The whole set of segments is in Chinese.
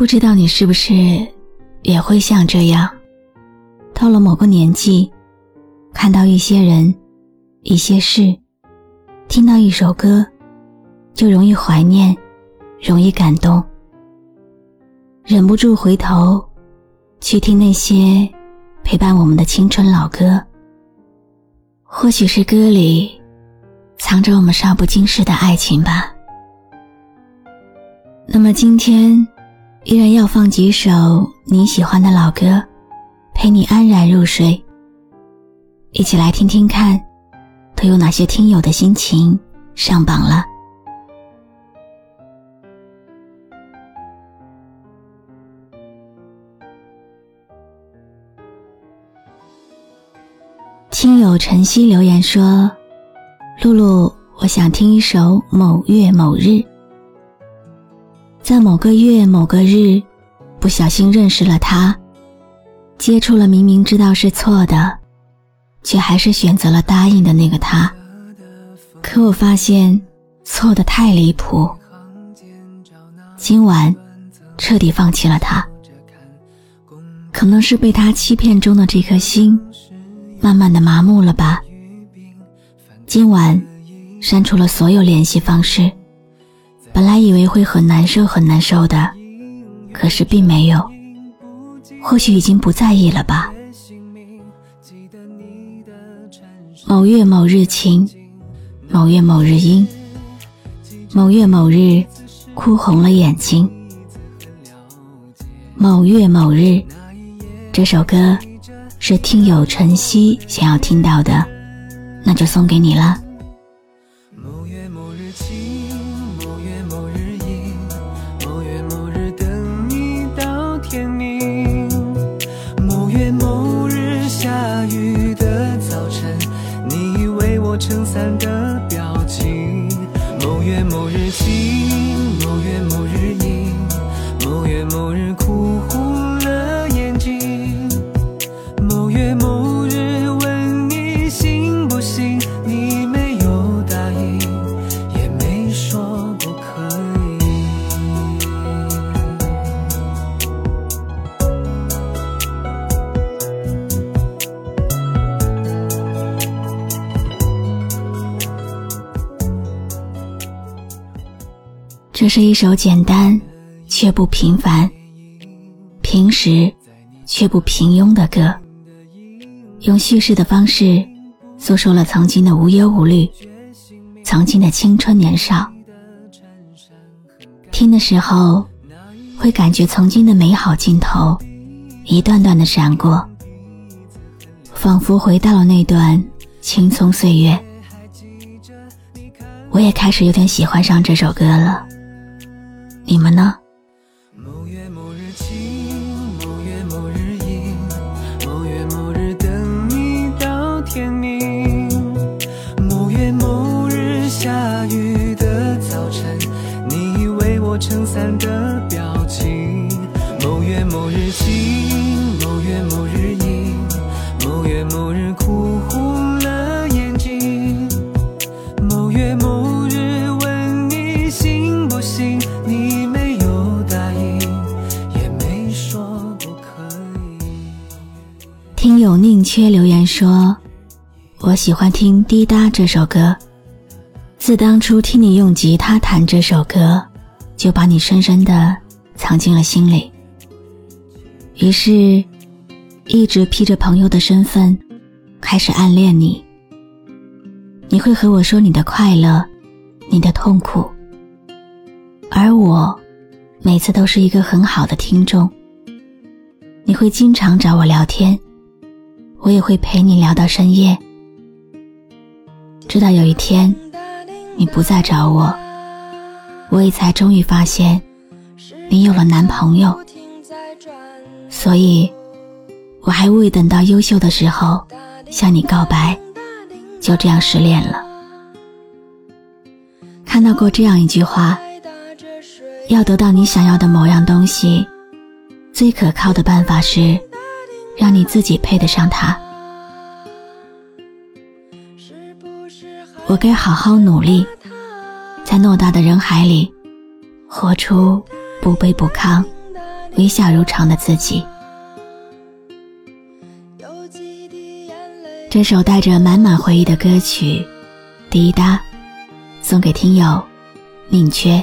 不知道你是不是也会像这样，到了某个年纪，看到一些人、一些事，听到一首歌，就容易怀念，容易感动，忍不住回头去听那些陪伴我们的青春老歌。或许是歌里藏着我们少不经事的爱情吧。那么今天。依然要放几首你喜欢的老歌，陪你安然入睡。一起来听听看，都有哪些听友的心情上榜了？听友晨曦留言说：“露露，我想听一首《某月某日》。”在某个月某个日，不小心认识了他，接触了明明知道是错的，却还是选择了答应的那个他。可我发现错的太离谱，今晚彻底放弃了他。可能是被他欺骗中的这颗心，慢慢的麻木了吧。今晚删除了所有联系方式。本来以为会很难受很难受的，可是并没有。或许已经不在意了吧。某月某日晴，某月某日阴，某月某日哭红了眼睛。某月某日，这首歌是听友晨曦想要听到的，那就送给你了。我撑伞的表情，某月某日晴，某月某日阴，某月某日哭红这是一首简单却不平凡、平实却不平庸的歌，用叙事的方式诉说了曾经的无忧无虑，曾经的青春年少。听的时候，会感觉曾经的美好镜头一段段的闪过，仿佛回到了那段青葱岁月。我也开始有点喜欢上这首歌了。你们呢？某月某日晴，某月某日阴，某月某日等你到天明。某月某日下雨的早晨，你为我撑伞的表情。某月某日晴，某月某日阴，某月某日哭听友宁缺留言说：“我喜欢听《滴答》这首歌，自当初听你用吉他弹这首歌，就把你深深的藏进了心里。于是，一直披着朋友的身份，开始暗恋你。你会和我说你的快乐，你的痛苦，而我，每次都是一个很好的听众。你会经常找我聊天，我也会陪你聊到深夜。直到有一天，你不再找我，我也才终于发现，你有了男朋友。所以，我还未等到优秀的时候向你告白。就这样失恋了。看到过这样一句话：要得到你想要的某样东西，最可靠的办法是让你自己配得上他。我该好好努力，在偌大的人海里，活出不卑不亢、微笑如常的自己。这首带着满满回忆的歌曲《滴答》，送给听友宁缺。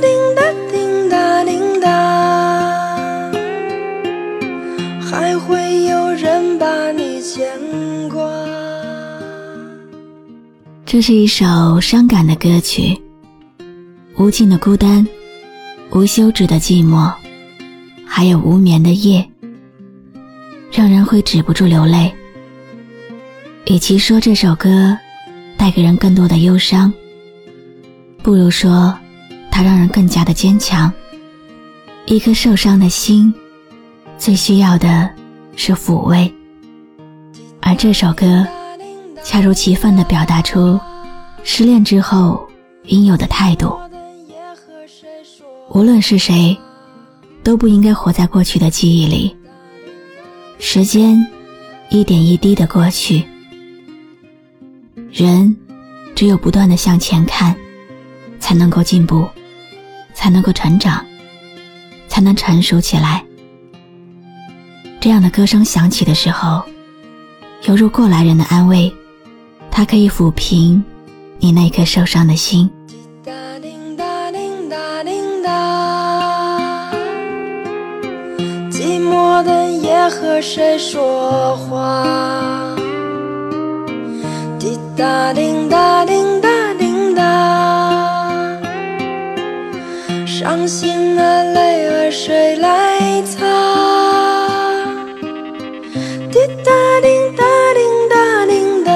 答滴答滴答滴答，还会有人把你牵挂。这是一首伤感的歌曲，无尽的孤单，无休止的寂寞，还有无眠的夜，让人会止不住流泪。与其说这首歌。带给人更多的忧伤，不如说，它让人更加的坚强。一颗受伤的心，最需要的是抚慰，而这首歌，恰如其分地表达出失恋之后应有的态度。无论是谁，都不应该活在过去的记忆里。时间，一点一滴的过去。人只有不断的向前看，才能够进步，才能够成长，才能成熟起来。这样的歌声响起的时候，犹如过来人的安慰，它可以抚平你那颗受伤的心。滴答滴答滴答滴答，寂寞的夜和谁说话？滴答滴答伤心的泪儿谁来擦？滴答滴答滴答滴答，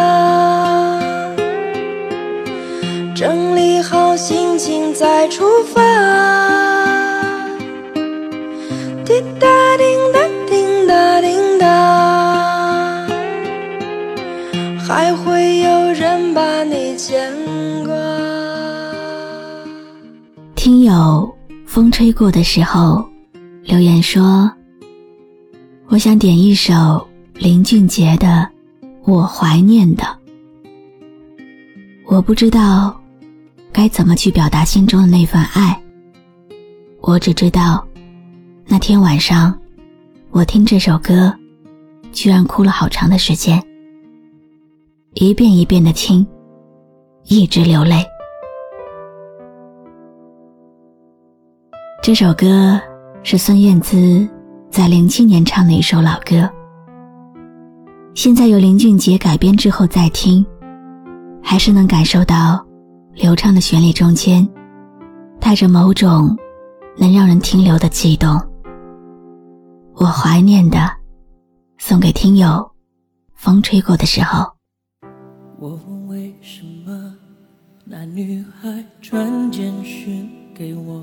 整理好心情再出发。过的时候留言说：“我想点一首林俊杰的《我怀念的》。我不知道该怎么去表达心中的那份爱。我只知道那天晚上，我听这首歌，居然哭了好长的时间，一遍一遍的听。”一直流泪。这首歌是孙燕姿在零七年唱的一首老歌，现在由林俊杰改编之后再听，还是能感受到流畅的旋律中间带着某种能让人停留的悸动。我怀念的，送给听友，风吹过的时候。我问为什么那女孩传简讯给我，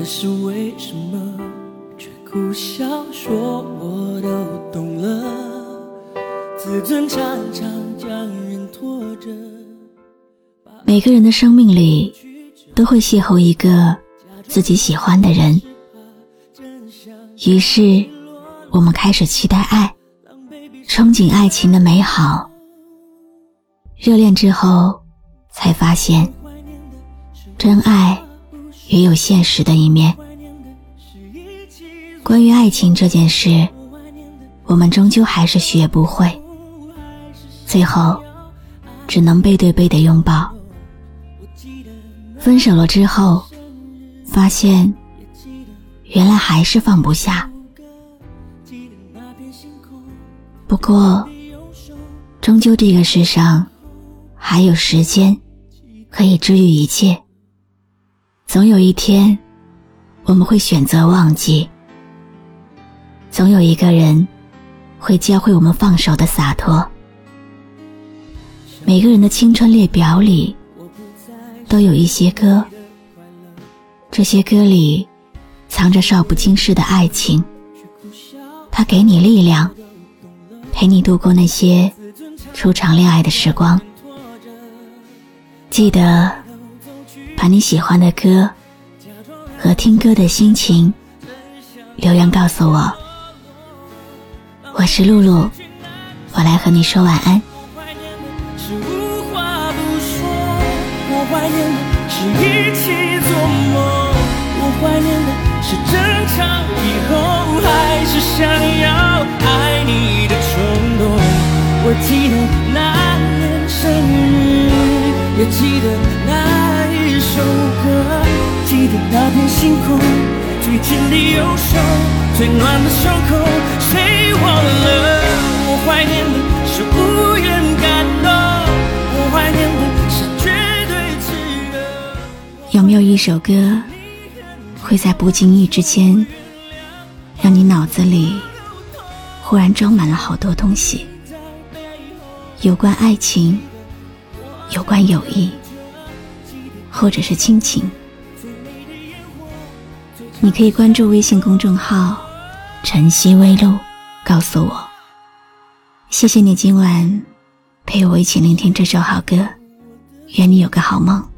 可是为什么却苦笑说我都懂了？自尊常常将人拖着。每个人的生命里都会邂逅一个自己喜欢的人，于是我们开始期待爱，憧憬爱情的美好。热恋之后，才发现真爱也有现实的一面。关于爱情这件事，我们终究还是学不会。最后，只能背对背的拥抱。分手了之后，发现原来还是放不下。不过，终究这个世上还有时间可以治愈一切。总有一天，我们会选择忘记。总有一个人会教会我们放手的洒脱。每个人的青春列表里，都有一些歌。这些歌里，藏着少不经事的爱情。它给你力量，陪你度过那些初尝恋爱的时光。记得把你喜欢的歌和听歌的心情留言告诉我。我是露露，我来和你说晚安。怀念的是一起做梦，我怀念的是争吵以后还是想要爱你的冲动。我记得那年生日，也记得那一首歌，记得那片星空，最紧的右手，最暖的胸口，谁忘了？我怀念的是无言感动，我怀念的是绝对。有没有一首歌，会在不经意之间，让你脑子里忽然装满了好多东西？有关爱情，有关友谊，或者是亲情？你可以关注微信公众号“晨曦微露”，告诉我。谢谢你今晚陪我一起聆听这首好歌，愿你有个好梦。